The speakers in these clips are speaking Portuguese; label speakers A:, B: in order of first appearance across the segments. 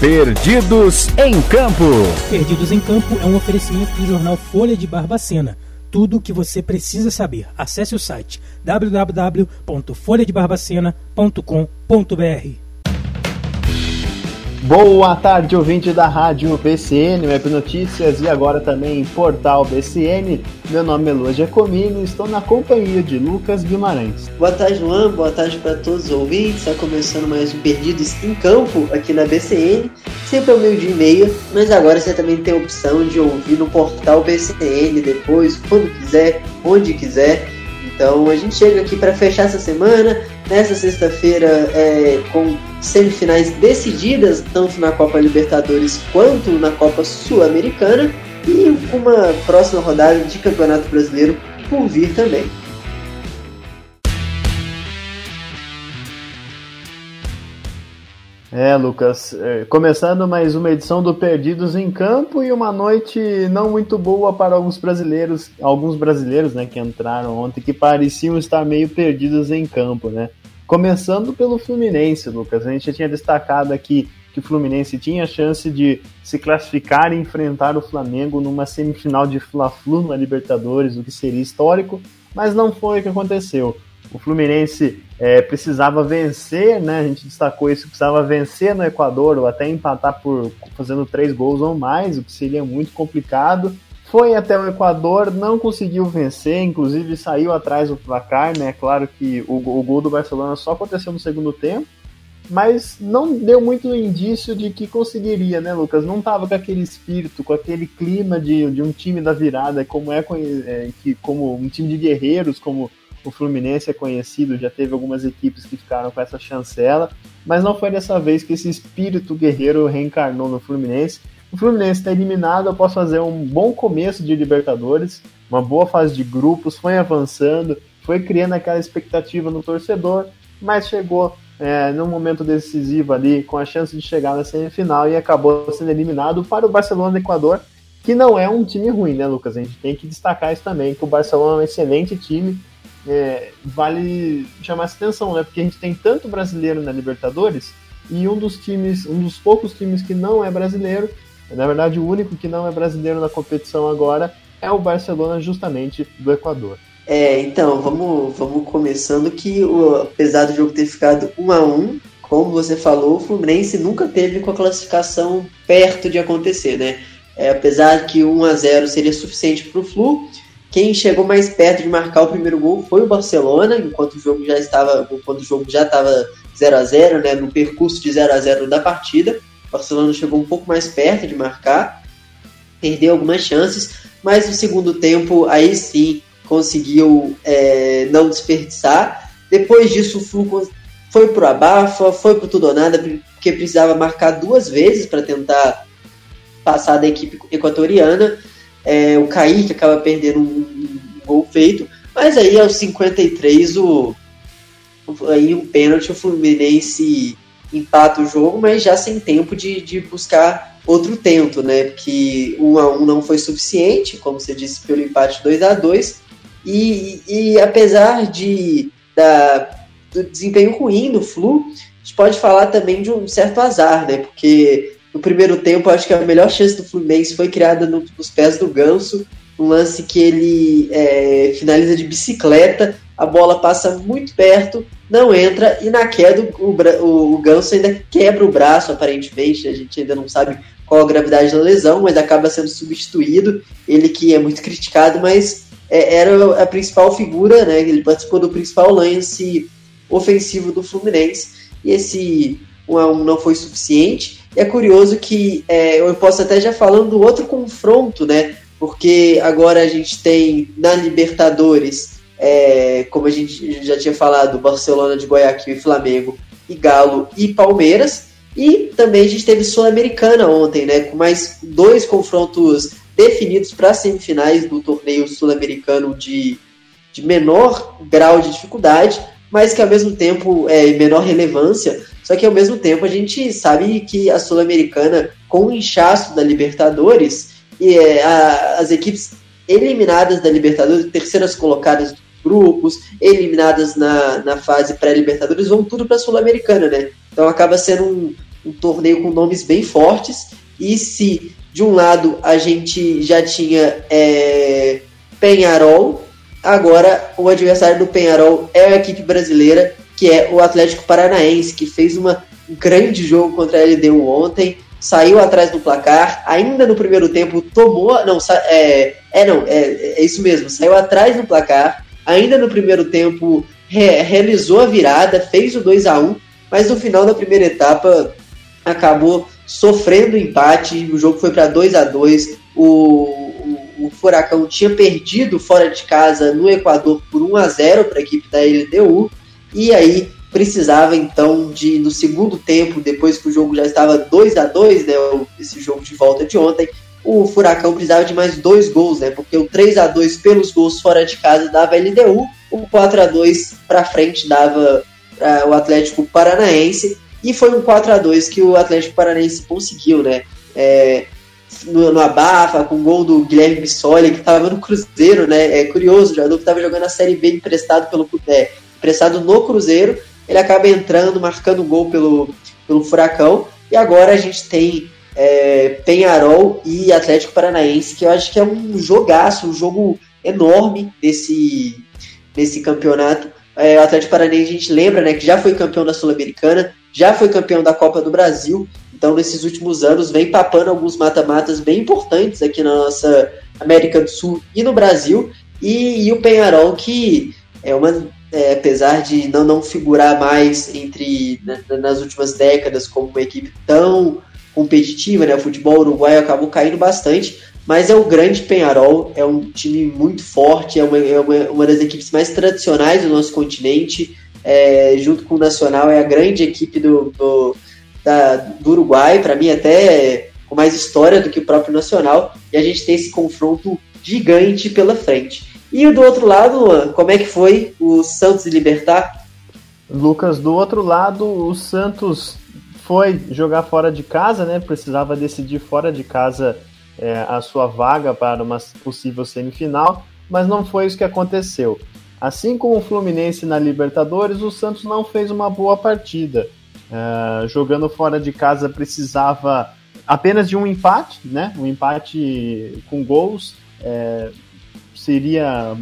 A: Perdidos em Campo.
B: Perdidos em Campo é um oferecimento do jornal Folha de Barbacena. Tudo o que você precisa saber. Acesse o site www.folhadebarbacena.com.br.
C: Boa tarde, ouvinte da Rádio BCN, Web Notícias e agora também Portal BCN. Meu nome é Lua Giacomini e estou na companhia de Lucas Guimarães.
D: Boa tarde, Luan. Boa tarde para todos os ouvintes. Está começando mais um Perdidos em Campo aqui na BCN, sempre ao meio-dia e meia, mas agora você também tem a opção de ouvir no Portal BCN depois, quando quiser, onde quiser. Então a gente chega aqui para fechar essa semana, nessa sexta-feira, é, com semifinais decididas, tanto na Copa Libertadores quanto na Copa Sul-Americana, e uma próxima rodada de Campeonato Brasileiro por vir também.
C: É, Lucas, é, começando mais uma edição do Perdidos em Campo e uma noite não muito boa para alguns brasileiros, alguns brasileiros, né, que entraram ontem que pareciam estar meio perdidos em campo, né? Começando pelo Fluminense, Lucas. A gente já tinha destacado aqui que o Fluminense tinha chance de se classificar e enfrentar o Flamengo numa semifinal de Fla-Flu na Libertadores, o que seria histórico, mas não foi o que aconteceu. O Fluminense é, precisava vencer, né? A gente destacou isso, precisava vencer no Equador ou até empatar por fazendo três gols ou mais, o que seria muito complicado. Foi até o Equador, não conseguiu vencer, inclusive saiu atrás do placar, né? Claro que o, o gol do Barcelona só aconteceu no segundo tempo, mas não deu muito indício de que conseguiria, né, Lucas? Não estava com aquele espírito, com aquele clima de, de um time da virada, como é, é que como um time de guerreiros, como o Fluminense é conhecido, já teve algumas equipes que ficaram com essa chancela, mas não foi dessa vez que esse espírito guerreiro reencarnou no Fluminense. O Fluminense está eliminado após fazer um bom começo de Libertadores, uma boa fase de grupos, foi avançando, foi criando aquela expectativa no torcedor, mas chegou é, num momento decisivo ali, com a chance de chegar na semifinal e acabou sendo eliminado para o Barcelona do Equador, que não é um time ruim, né, Lucas? A gente tem que destacar isso também, que o Barcelona é um excelente time, é, vale chamar essa atenção, né? Porque a gente tem tanto brasileiro na Libertadores e um dos times, um dos poucos times que não é brasileiro na verdade, o único que não é brasileiro na competição agora é o Barcelona, justamente do Equador.
D: É, então, vamos, vamos começando que, o, apesar do jogo ter ficado 1 a 1 como você falou, o Fluminense nunca teve com a classificação perto de acontecer, né? É, apesar que 1 a 0 seria suficiente para o Flu, quem chegou mais perto de marcar o primeiro gol foi o Barcelona, enquanto o jogo já estava, enquanto o jogo já estava 0 a 0, né, no percurso de 0 a 0 da partida. O Barcelona chegou um pouco mais perto de marcar, perdeu algumas chances, mas no segundo tempo aí sim conseguiu é, não desperdiçar. Depois disso o Flu foi pro abafa, foi pro tudo ou nada, porque precisava marcar duas vezes para tentar passar da equipe equatoriana. É, o Kaique acaba perdendo um, um, gol feito, mas aí aos 53 o aí um pênalti o Fluminense empata o jogo, mas já sem tempo de, de buscar outro tento, né? Porque 1 a 1 não foi suficiente, como você disse, pelo empate 2 a 2 e, e apesar de da, do desempenho ruim do Flu, a gente pode falar também de um certo azar, né? Porque no primeiro tempo, acho que a melhor chance do Fluminense foi criada no, nos pés do Ganso, um lance que ele é, finaliza de bicicleta, a bola passa muito perto, não entra, e na queda o, o, o Ganso ainda quebra o braço, aparentemente, a gente ainda não sabe qual a gravidade da lesão, mas acaba sendo substituído, ele que é muito criticado, mas é, era a principal figura, né, ele participou do principal lance ofensivo do Fluminense, e esse 1 a 1 não foi suficiente, é curioso que é, eu posso até já falando do outro confronto, né, porque agora a gente tem na Libertadores é, como a gente já tinha falado, Barcelona de Guayaquil e Flamengo, e Galo e Palmeiras. E também a gente teve Sul-Americana ontem, né, com mais dois confrontos definidos para semifinais do torneio sul-americano de, de menor grau de dificuldade, mas que ao mesmo tempo é menor relevância. Só que ao mesmo tempo a gente sabe que a Sul-Americana, com o inchaço da Libertadores, e é, a, as equipes eliminadas da Libertadores, terceiras colocadas grupos, eliminadas na, na fase pré-Libertadores, vão tudo para a Sul-Americana, né? Então acaba sendo um, um torneio com nomes bem fortes. E se de um lado a gente já tinha é, Penharol, agora o adversário do Penharol é a equipe brasileira, que é o Atlético Paranaense, que fez uma, um grande jogo contra a LDU ontem, saiu atrás do placar, ainda no primeiro tempo tomou. Não, é, é não, é, é isso mesmo, saiu atrás do placar, ainda no primeiro tempo re, realizou a virada, fez o 2 a 1 mas no final da primeira etapa acabou sofrendo empate, o jogo foi para 2 a 2 o, o, o, Furacão tinha perdido fora de casa no Equador por 1 a 0 para a equipe da LDU, e aí precisava então de no segundo tempo, depois que o jogo já estava 2 a 2 né, esse jogo de volta de ontem, o Furacão precisava de mais dois gols, né? Porque o 3 a 2 pelos gols fora de casa dava LDU, o 4 a 2 para frente dava uh, o Atlético Paranaense e foi um 4 a 2 que o Atlético Paranaense conseguiu, né? É, no, no Abafa, com o gol do Guilherme Bissoli, que estava no Cruzeiro, né? É curioso, o jogador que estava jogando a Série B emprestado, pelo, é, emprestado no Cruzeiro, ele acaba entrando, marcando gol pelo, pelo Furacão, e agora a gente tem é, Penharol e Atlético Paranaense, que eu acho que é um jogaço, um jogo enorme desse, desse campeonato. É, o Atlético Paranaense a gente lembra né, que já foi campeão da Sul-Americana, já foi campeão da Copa do Brasil, então nesses últimos anos vem papando alguns mata-matas bem importantes aqui na nossa América do Sul e no Brasil, e, e o Penharol que é uma é, apesar de não, não figurar mais entre né, nas últimas décadas como uma equipe tão competitiva, né? O futebol uruguaio acabou caindo bastante, mas é um grande Penharol, é um time muito forte, é uma, é uma, uma das equipes mais tradicionais do nosso continente, é, junto com o Nacional, é a grande equipe do, do, da, do Uruguai, para mim até com mais história do que o próprio Nacional, e a gente tem esse confronto gigante pela frente. E do outro lado, como é que foi o Santos Libertar?
C: Lucas, do outro lado, o Santos foi jogar fora de casa, né? Precisava decidir fora de casa é, a sua vaga para uma possível semifinal, mas não foi isso que aconteceu. Assim como o Fluminense na Libertadores, o Santos não fez uma boa partida. É, jogando fora de casa precisava apenas de um empate, né? Um empate com gols. É, seria,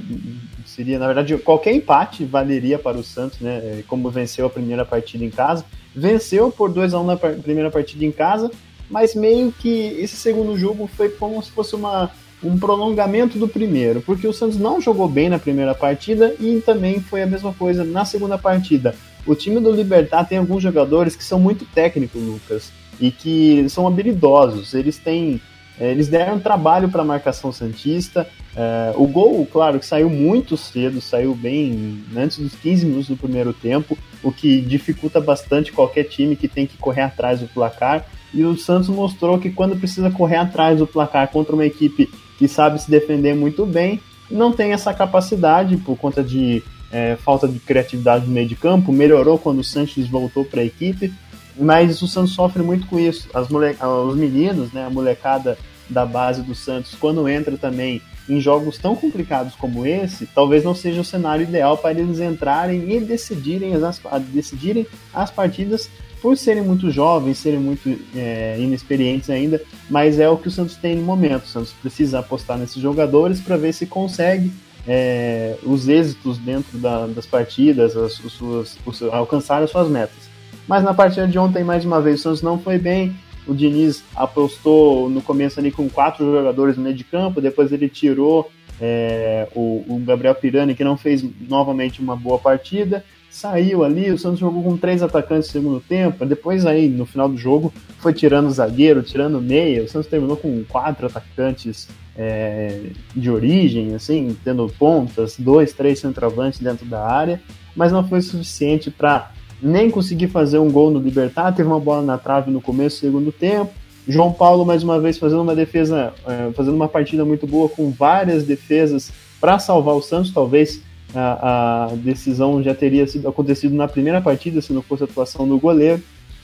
C: seria, na verdade, qualquer empate valeria para o Santos, né? É, como venceu a primeira partida em casa. Venceu por 2 a 1 um na primeira partida em casa, mas meio que esse segundo jogo foi como se fosse uma, um prolongamento do primeiro, porque o Santos não jogou bem na primeira partida e também foi a mesma coisa na segunda partida. O time do Libertar tem alguns jogadores que são muito técnicos, Lucas, e que são habilidosos. Eles têm eles deram trabalho para a marcação Santista. É, o gol, claro, que saiu muito cedo, saiu bem antes dos 15 minutos do primeiro tempo, o que dificulta bastante qualquer time que tem que correr atrás do placar. E o Santos mostrou que quando precisa correr atrás do placar contra uma equipe que sabe se defender muito bem, não tem essa capacidade por conta de é, falta de criatividade no meio de campo. Melhorou quando o Sanches voltou para a equipe, mas o Santos sofre muito com isso. As mole... Os meninos, né, a molecada da base do Santos, quando entra também em jogos tão complicados como esse, talvez não seja o cenário ideal para eles entrarem e decidirem as, decidirem as partidas por serem muito jovens, serem muito é, inexperientes ainda, mas é o que o Santos tem no momento. O Santos precisa apostar nesses jogadores para ver se consegue é, os êxitos dentro da, das partidas, as, as suas, alcançar as suas metas. Mas na partida de ontem, mais uma vez, o Santos não foi bem. O Diniz apostou no começo ali com quatro jogadores no meio de campo, depois ele tirou é, o, o, Gabriel Pirani, que não fez novamente uma boa partida, saiu ali, o Santos jogou com três atacantes no segundo tempo, depois aí, no final do jogo, foi tirando o zagueiro, tirando o meia, o Santos terminou com quatro atacantes é, de origem, assim, tendo pontas, dois, três centroavantes dentro da área, mas não foi suficiente para nem conseguir fazer um gol no Libertar, teve uma bola na trave no começo do segundo tempo. João Paulo, mais uma vez, fazendo uma defesa, é, fazendo uma partida muito boa, com várias defesas para salvar o Santos. Talvez a, a, decisão já teria sido acontecido na primeira partida, se não fosse a atuação do goleiro.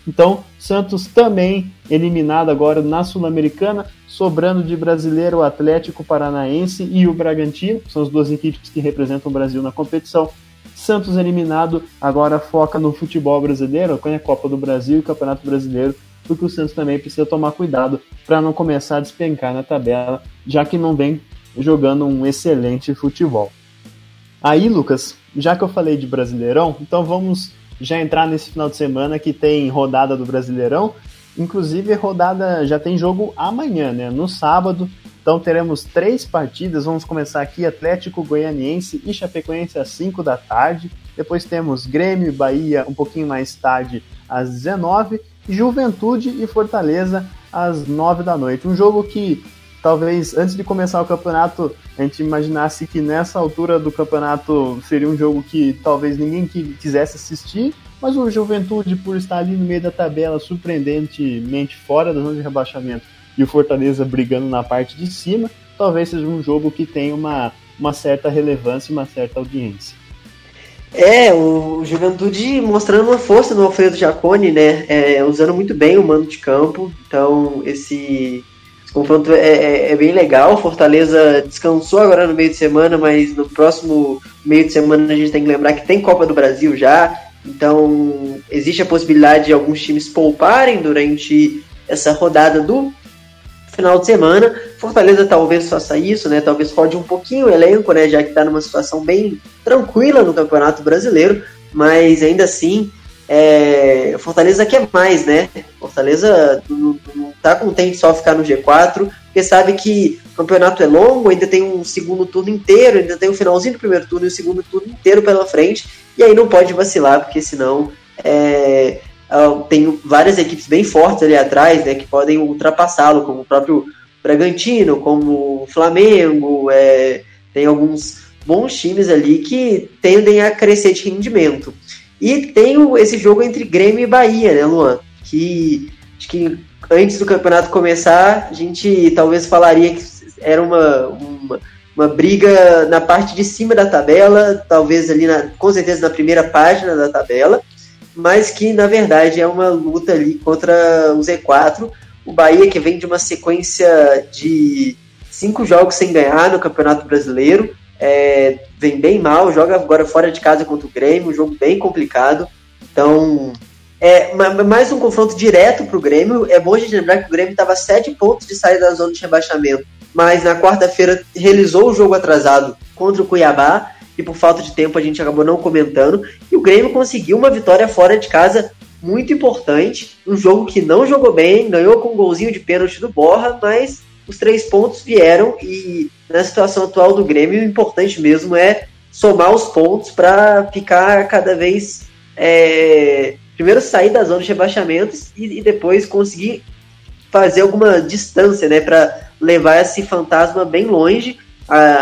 C: Então, Santos também eliminado agora na Sul-Americana, sobrando de brasileiro o Atlético Paranaense e o Bragantino, são as duas equipes que representam o Brasil na competição. Santos eliminado, agora foca no futebol brasileiro, com a Copa do Brasil e o Campeonato Brasileiro, porque o Santos também precisa tomar cuidado para não começar a despencar na tabela, já que não vem jogando um excelente futebol. Aí, Lucas, já que eu falei de Brasileirão, então vamos já entrar nesse final de semana que tem rodada do Brasileirão. Inclusive, rodada já tem jogo amanhã, né? No sábado. Então teremos três partidas. Vamos começar aqui: Atlético Goianiense e Chapecoense às 5 da tarde. Depois temos Grêmio e Bahia um pouquinho mais tarde, às 19 Juventude e Fortaleza às 9 da noite. Um jogo que talvez antes de começar o campeonato a gente imaginasse que nessa altura do campeonato seria um jogo que talvez ninguém quisesse assistir, mas o Juventude, por estar ali no meio da tabela, surpreendentemente fora da zona de rebaixamento, e o Fortaleza brigando na parte de cima, talvez seja um jogo que tenha uma, uma certa relevância e uma certa audiência.
D: É, o Juventude mostrando uma força no Alfredo Jacone, né? É, usando muito bem o mando de campo. Então, esse, esse confronto é, é, é, bem legal. Fortaleza descansou agora no meio de semana, mas no próximo meio de semana a gente tem que lembrar que tem Copa do Brasil já. Então, existe a possibilidade de alguns times pouparem durante essa rodada do final de semana. Fortaleza talvez faça isso, né? Talvez rode um pouquinho o elenco, né? Já que está numa situação bem tranquila no Campeonato Brasileiro, mas ainda assim, é... Fortaleza quer mais, né? Fortaleza não, não tá contente só ficar no G4, porque sabe que o campeonato é longo, ainda tem um segundo turno inteiro, ainda tem o um finalzinho do primeiro turno e o segundo turno inteiro pela frente, e aí não pode vacilar, porque senão é, uh, tem várias equipes bem fortes ali atrás, né, que podem ultrapassá-lo, como o próprio Bragantino, como o Flamengo, é, tem alguns bons times ali que tendem a crescer de rendimento. E tem o, esse jogo entre Grêmio e Bahia, né, Luan? Que acho que antes do campeonato começar, a gente talvez falaria que era uma, uma, uma briga na parte de cima da tabela, talvez ali, na, com certeza, na primeira página da tabela mas que na verdade é uma luta ali contra o Z4. O Bahia que vem de uma sequência de cinco jogos sem ganhar no Campeonato Brasileiro, é, vem bem mal, joga agora fora de casa contra o Grêmio, um jogo bem complicado. Então, é mais um confronto direto para o Grêmio. É bom a gente lembrar que o Grêmio estava sete pontos de sair da zona de rebaixamento, mas na quarta-feira realizou o jogo atrasado contra o Cuiabá e por falta de tempo a gente acabou não comentando. E o Grêmio conseguiu uma vitória fora de casa muito importante, um jogo que não jogou bem, ganhou com um golzinho de pênalti do Borra, mas os três pontos vieram e na situação atual do Grêmio, o importante mesmo é somar os pontos para ficar cada vez. É, primeiro sair da zona de rebaixamentos e, e depois conseguir fazer alguma distância, né, para levar esse fantasma bem longe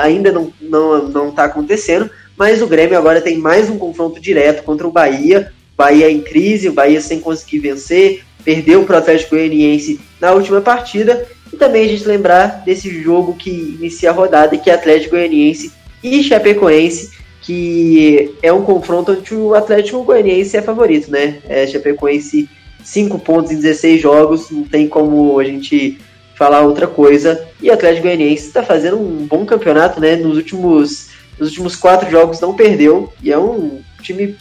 D: ainda não está não, não tá acontecendo, mas o Grêmio agora tem mais um confronto direto contra o Bahia. Bahia em crise, o Bahia sem conseguir vencer, perdeu para o Atlético Goianiense na última partida. E também a gente lembrar desse jogo que inicia a rodada, que é Atlético Goianiense e Chapecoense, que é um confronto onde o Atlético Goianiense é favorito, né? É, Chapecoense 5 pontos em 16 jogos, não tem como a gente falar outra coisa. E o Atlético Goianiense está fazendo um bom campeonato, né? Nos últimos, nos últimos quatro jogos não perdeu e é um time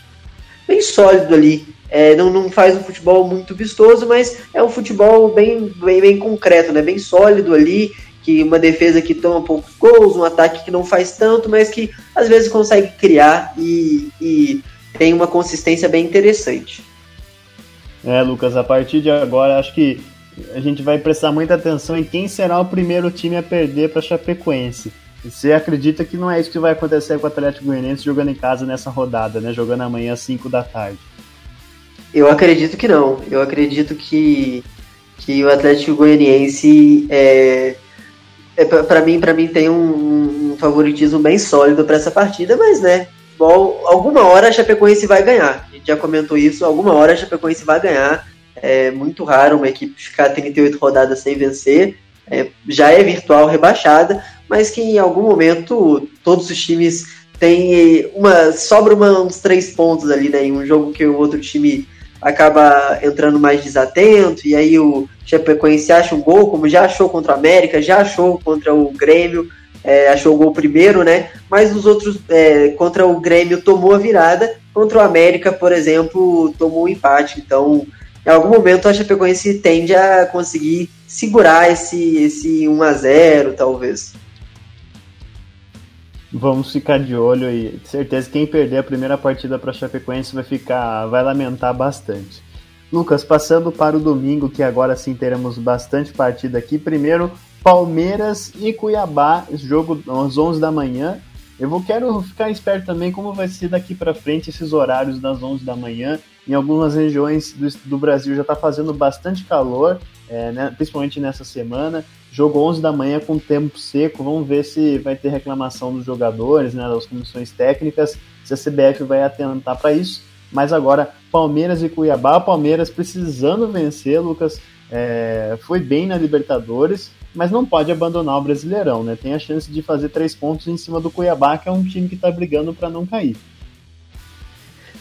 D: bem sólido ali. É, não, não faz um futebol muito vistoso, mas é um futebol bem, bem, bem concreto, né? Bem sólido ali, que uma defesa que toma poucos gols, um ataque que não faz tanto, mas que às vezes consegue criar e, e tem uma consistência bem interessante.
C: É, Lucas, a partir de agora acho que a gente vai prestar muita atenção em quem será o primeiro time a perder para Chapecoense. Você acredita que não é isso que vai acontecer com o Atlético Goianiense jogando em casa nessa rodada, né? Jogando amanhã às 5 da tarde.
D: Eu acredito que não. Eu acredito que, que o Atlético Goianiense é, é para mim, para mim tem um, um, favoritismo bem sólido para essa partida, mas né, alguma hora a Chapecoense vai ganhar. A gente já comentou isso, alguma hora a Chapecoense vai ganhar. É muito raro uma equipe ficar 38 rodadas sem vencer. É, já é virtual rebaixada, mas que em algum momento todos os times têm uma. sobra uma, uns três pontos ali, né? Em um jogo que o outro time acaba entrando mais desatento, e aí o Chapecoense acha um gol, como já achou contra o América, já achou contra o Grêmio, é, achou o gol primeiro, né? Mas os outros, é, contra o Grêmio, tomou a virada, contra o América, por exemplo, tomou o um empate. Então, em algum momento, a Chapecoense tende a conseguir segurar esse, esse 1 a 0 talvez.
C: Vamos ficar de olho e certeza quem perder a primeira partida para Chapecoense vai ficar, vai lamentar bastante. Lucas, passando para o domingo, que agora sim teremos bastante partida aqui. Primeiro, Palmeiras e Cuiabá, jogo às 11 da manhã. Eu vou quero ficar esperto também como vai ser daqui para frente esses horários das 11 da manhã. Em algumas regiões do, do Brasil já está fazendo bastante calor, é, né, principalmente nessa semana. Jogo 11 da manhã com tempo seco. Vamos ver se vai ter reclamação dos jogadores, né, das comissões técnicas, se a CBF vai atentar para isso. Mas agora, Palmeiras e Cuiabá. Palmeiras precisando vencer, Lucas. É, foi bem na Libertadores, mas não pode abandonar o Brasileirão, né? Tem a chance de fazer três pontos em cima do Cuiabá, que é um time que está brigando para não cair.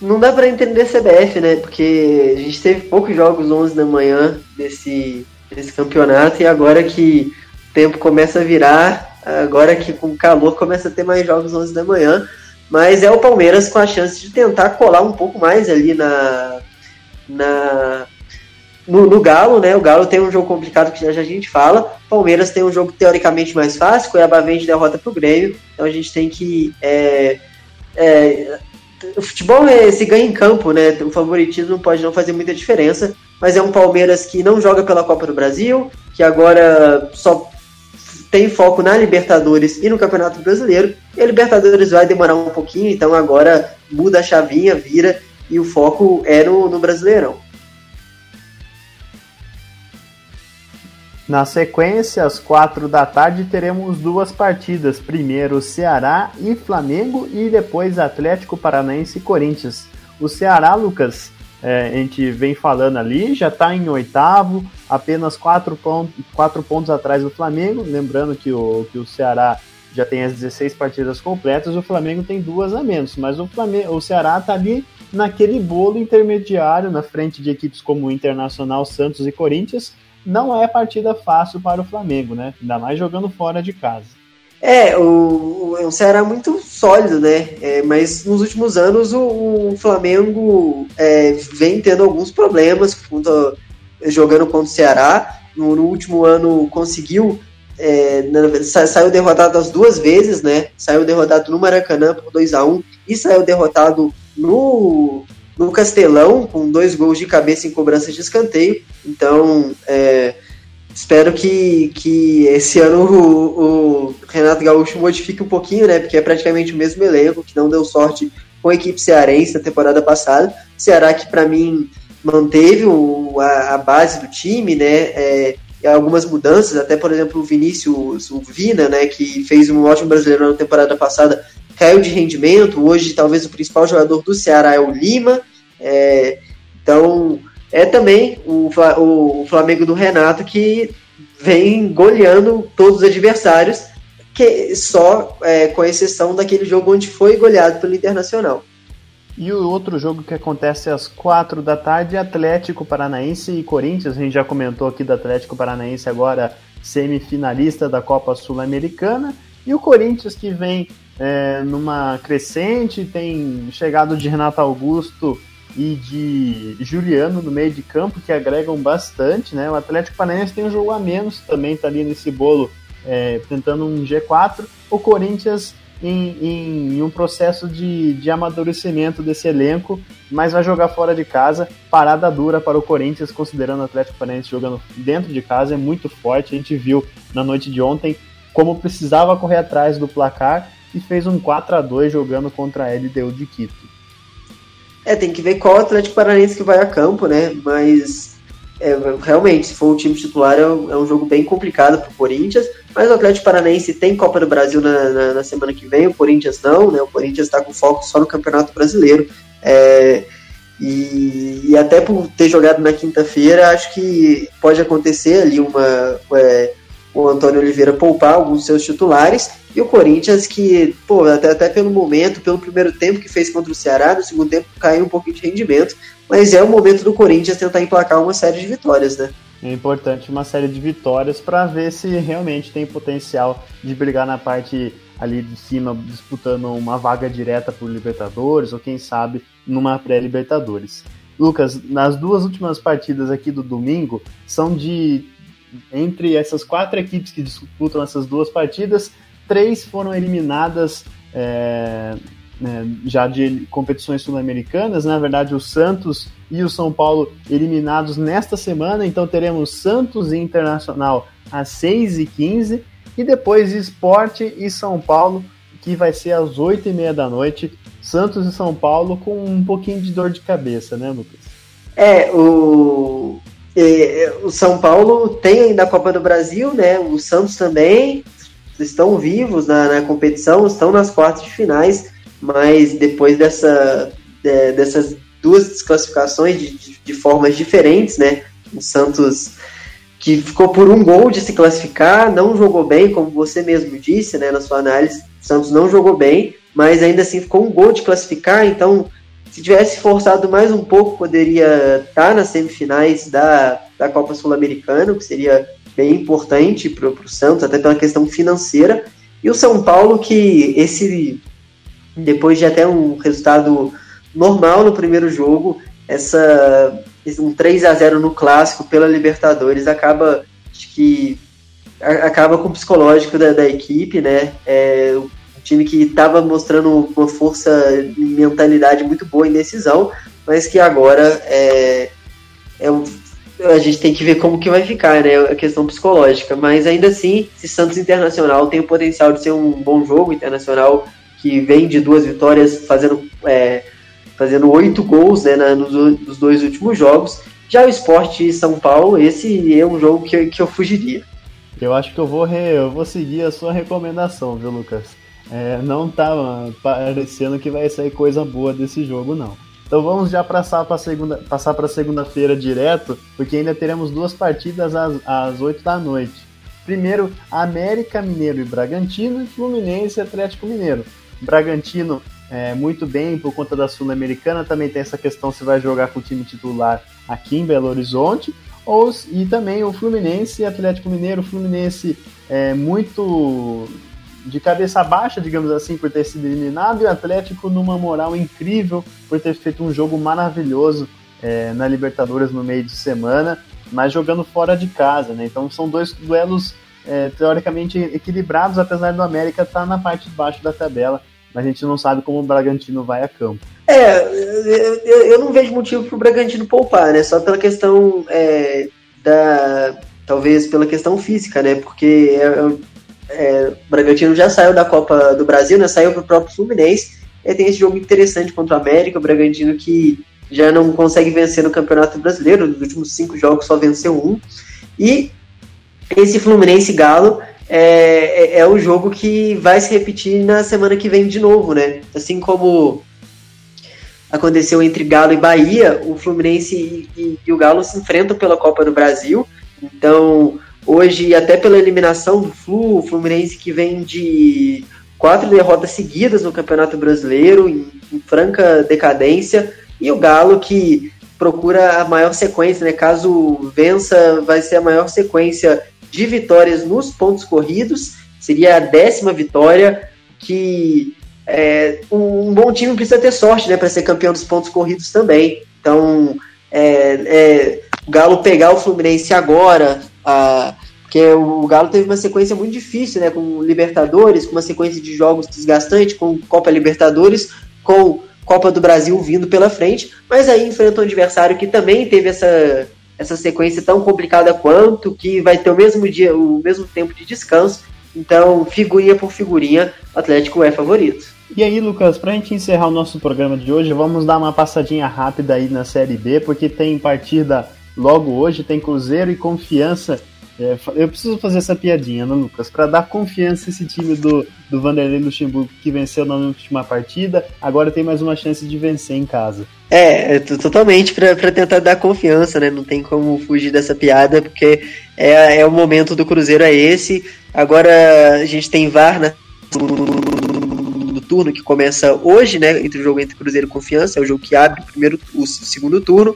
D: Não dá para entender CBF, né? Porque a gente teve poucos jogos 11 da manhã desse, desse campeonato e agora que o tempo começa a virar, agora que com calor começa a ter mais jogos 11 da manhã. Mas é o Palmeiras com a chance de tentar colar um pouco mais ali na, na no, no, Galo, né? O Galo tem um jogo complicado que já, já a gente fala. Palmeiras tem um jogo teoricamente mais fácil, Cuiabá vem de derrota para o Grêmio. Então a gente tem que. É, é, o futebol é, se ganha em campo, né? O favoritismo pode não fazer muita diferença, mas é um Palmeiras que não joga pela Copa do Brasil, que agora só tem foco na Libertadores e no Campeonato Brasileiro. E a Libertadores vai demorar um pouquinho, então agora muda a chavinha, vira e o foco é no, no Brasileirão.
C: Na sequência, às quatro da tarde, teremos duas partidas. Primeiro Ceará e Flamengo e depois Atlético Paranaense e Corinthians. O Ceará, Lucas, é, a gente vem falando ali, já está em oitavo, apenas quatro, pontos, quatro pontos atrás do Flamengo. Lembrando que o, que o Ceará já tem as 16 partidas completas, o Flamengo tem duas a menos, mas o, Flamengo, o Ceará está ali naquele bolo intermediário, na frente de equipes como Internacional, Santos e Corinthians não é partida fácil para o Flamengo, né? Ainda mais jogando fora de casa.
D: É, o, o Ceará é muito sólido, né? É, mas nos últimos anos o, o Flamengo é, vem tendo alguns problemas contra, jogando contra o Ceará. No, no último ano conseguiu. É, na, saiu derrotado as duas vezes, né? Saiu derrotado no Maracanã por 2 a 1 e saiu derrotado no, no Castelão, com dois gols de cabeça em cobrança de escanteio. Então, é, espero que, que esse ano o, o, Renato Gaúcho modifique um pouquinho, né? Porque é praticamente o mesmo elenco, que não deu sorte com a equipe cearense na temporada passada. Ceará que, para mim, manteve o, a, a, base do time, né? É, algumas mudanças, até por exemplo o Vinícius, o Vina, né, que fez um ótimo brasileiro na temporada passada, caiu de rendimento. Hoje, talvez o principal jogador do Ceará é o Lima. É, então, é também o, o Flamengo do Renato que vem goleando todos os adversários, que só é, com exceção daquele jogo onde foi goleado pelo Internacional.
C: E o outro jogo que acontece às quatro da tarde Atlético Paranaense e Corinthians. A gente já comentou aqui do Atlético Paranaense agora semifinalista da Copa Sul-Americana. E o Corinthians que vem é, numa crescente, tem chegado de Renato Augusto e de Juliano no meio de campo, que agregam bastante, né? O Atlético Paranaense tem um jogo a menos, também está ali nesse bolo é, tentando um G4. O Corinthians em, em, em, um processo de, de amadurecimento desse elenco, mas vai jogar fora de casa. Parada dura para o Corinthians, considerando o Atlético Paranaense jogando dentro de casa, é muito forte. A gente viu na noite de ontem como precisava correr atrás do placar e fez um 4 a 2 jogando contra a LDU de Quito.
D: É, tem que ver qual Atlético Paranaense que vai a campo, né? Mas é, realmente, se for o time titular, é um, é um jogo bem complicado para o Corinthians. Mas o Atlético Paranaense tem Copa do Brasil na, na, na semana que vem, o Corinthians não, né? O Corinthians está com foco só no Campeonato Brasileiro. É, e, e, até por ter jogado na quinta-feira, acho que pode acontecer ali uma, é, o Antônio Oliveira poupar alguns seus titulares, e o Corinthians que, pô, até, até pelo momento, pelo primeiro tempo que fez contra o Ceará, no segundo tempo caiu um pouquinho de rendimento, mas é o momento do Corinthians tentar emplacar uma série de vitórias, né?
C: É importante uma série de vitórias para ver se realmente tem potencial de brigar na parte ali de cima, disputando uma vaga direta por Libertadores, ou quem sabe numa pré-Libertadores. Lucas, nas duas últimas partidas aqui do domingo, são de. Entre essas quatro equipes que disputam essas duas partidas, três foram eliminadas é, é, já de competições sul-americanas. Na verdade, o Santos e o São Paulo eliminados nesta semana. Então teremos Santos e Internacional às 6h15 e depois Esporte e São Paulo, que vai ser às 8h30 da noite. Santos e São Paulo com um pouquinho de dor de cabeça, né, Lucas?
D: É, o, é, o São Paulo tem ainda a Copa do Brasil, né? O Santos também estão vivos na, na competição, estão nas quartas de finais, mas depois dessa, de, dessas duas desclassificações de, de, de, formas diferentes, né? O Santos que ficou por um gol de se classificar, não jogou bem, como você mesmo disse, né, na sua análise. Santos não jogou bem, mas ainda assim ficou um gol de classificar, então se tivesse forçado mais um pouco, poderia estar nas semifinais da, da Copa Sul-Americana, que seria bem importante para o Santos, até pela questão financeira. E o São Paulo, que esse depois de até um resultado normal no primeiro jogo, essa um 3 a 0 no clássico pela Libertadores acaba que acaba com o psicológico da, da equipe, né? É, time que estava mostrando uma força e mentalidade muito boa em decisão, mas que agora é, é um, a gente tem que ver como que vai ficar, né? A questão psicológica. Mas ainda assim, se Santos Internacional tem o potencial de ser um bom jogo internacional que vem de duas vitórias, fazendo é, fazendo oito gols né, na, nos, nos, dois últimos jogos. Já o Esporte São Paulo, esse é um jogo que, que eu fugiria.
C: Eu acho que eu vou, re, eu vou seguir a sua recomendação, viu, Lucas? É, não tá parecendo que vai sair coisa boa desse jogo, não. Então vamos já passar para segunda, passar para segunda-feira direto, porque ainda teremos duas partidas às, às 8 da noite. Primeiro, América Mineiro e Bragantino e Fluminense e Atlético Mineiro. Bragantino é, muito bem por conta da Sul-Americana, também tem essa questão se vai jogar com o time titular aqui em Belo Horizonte, ou, e também o Fluminense e Atlético Mineiro, o Fluminense é muito de cabeça baixa, digamos assim, por ter sido eliminado, e o Atlético numa moral incrível por ter feito um jogo maravilhoso é, na Libertadores no meio de semana, mas jogando fora de casa, né? Então são dois duelos é, teoricamente equilibrados, apesar do América estar tá na parte de baixo da tabela, mas a gente não sabe como o Bragantino vai a campo.
D: É, eu, não vejo motivo para o Bragantino poupar, né? Só pela questão é, da. Talvez pela questão física, né? Porque é, é, o Bragantino já saiu da Copa do Brasil, né? Saiu para o próprio Fluminense. E tem esse jogo interessante contra o América, o Bragantino que já não consegue vencer no Campeonato Brasileiro, nos últimos cinco jogos só venceu um. E esse Fluminense Galo é, é, é, o jogo que vai se repetir na semana que vem de novo, né? Assim como aconteceu entre Galo e Bahia, o Fluminense e, e, e o Galo se enfrentam pela Copa do Brasil. Então, Hoje, até pela eliminação do Flu, o Fluminense que vem de quatro derrotas seguidas no Campeonato Brasileiro, em, em franca decadência, e o Galo que procura a maior sequência, né? Caso vença, vai ser a maior sequência de vitórias nos pontos corridos, seria a décima vitória, que é, um, um, bom time precisa ter sorte, né, para ser campeão dos pontos corridos também. Então, é, é, o Galo pegar o Fluminense agora, porque o Galo teve uma sequência muito difícil, né? Com Libertadores, com uma sequência de jogos desgastante, com Copa Libertadores, com Copa do Brasil vindo pela frente, mas aí enfrenta um adversário que também teve essa, essa sequência tão complicada quanto, que vai ter o mesmo dia, o mesmo tempo de descanso. Então, figurinha por figurinha, o Atlético é favorito.
C: E aí, Lucas, para a gente encerrar o nosso programa de hoje, vamos dar uma passadinha rápida aí na Série B, porque tem partida logo hoje, tem Cruzeiro e Confiança. É, eu preciso fazer essa piadinha, né, Lucas? Para dar confiança a esse time do, do Vanderlei Luxemburgo que venceu na última partida, agora tem mais uma chance de vencer em casa.
D: É, é totalmente para tentar dar confiança, né? Não tem como fugir dessa piada, porque é, é o momento do Cruzeiro é esse. Agora a gente tem VAR né, no turno que começa hoje, né? Entre o jogo entre Cruzeiro e Confiança, é o jogo que abre o primeiro, o segundo turno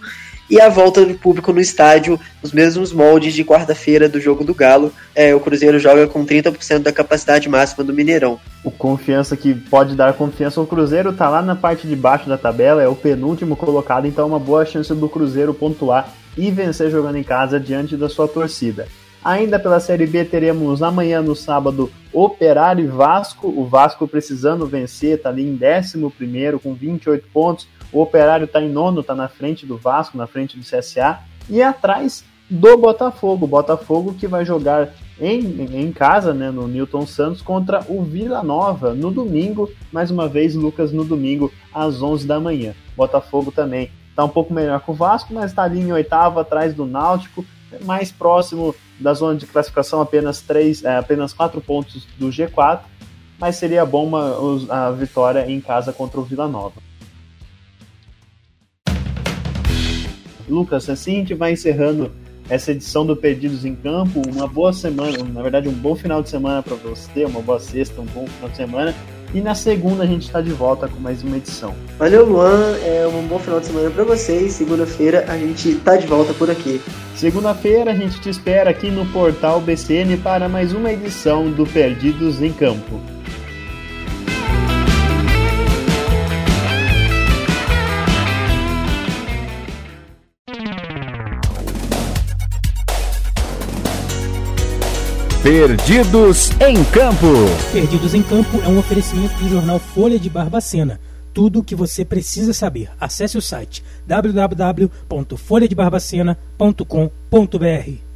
D: e a volta do público no estádio, nos mesmos moldes de quarta-feira do jogo do Galo. É, o Cruzeiro joga com 30% da capacidade máxima do Mineirão.
C: O confiança que pode dar confiança ao Cruzeiro tá lá na parte de baixo da tabela, é o penúltimo colocado, então é uma boa chance do Cruzeiro pontuar e vencer jogando em casa diante da sua torcida. Ainda pela Série B teremos amanhã no sábado Operário e Vasco. O Vasco precisando vencer, tá ali em 11 primeiro com 28 pontos. O Operário está em nono, está na frente do Vasco, na frente do CSA e atrás do Botafogo. Botafogo que vai jogar em, em casa, né, no Newton Santos, contra o Vila Nova no domingo. Mais uma vez, Lucas, no domingo, às 11 da manhã. Botafogo também está um pouco melhor que o Vasco, mas está ali em oitavo, atrás do Náutico, mais próximo da zona de classificação, apenas, três, é, apenas quatro pontos do G4. Mas seria bom uma, a vitória em casa contra o Vila Nova. Lucas, assim a gente vai encerrando essa edição do Perdidos em Campo. Uma boa semana, na verdade, um bom final de semana para você, uma boa sexta, um bom final de semana. E na segunda a gente está de volta com mais uma edição.
D: Valeu, Luan. É um bom final de semana para vocês. Segunda-feira a gente está de volta por aqui.
C: Segunda-feira a gente te espera aqui no portal BCN para mais uma edição do Perdidos em Campo.
A: Perdidos em Campo.
B: Perdidos em Campo é um oferecimento do jornal Folha de Barbacena. Tudo o que você precisa saber. Acesse o site www.folhadebarbacena.com.br.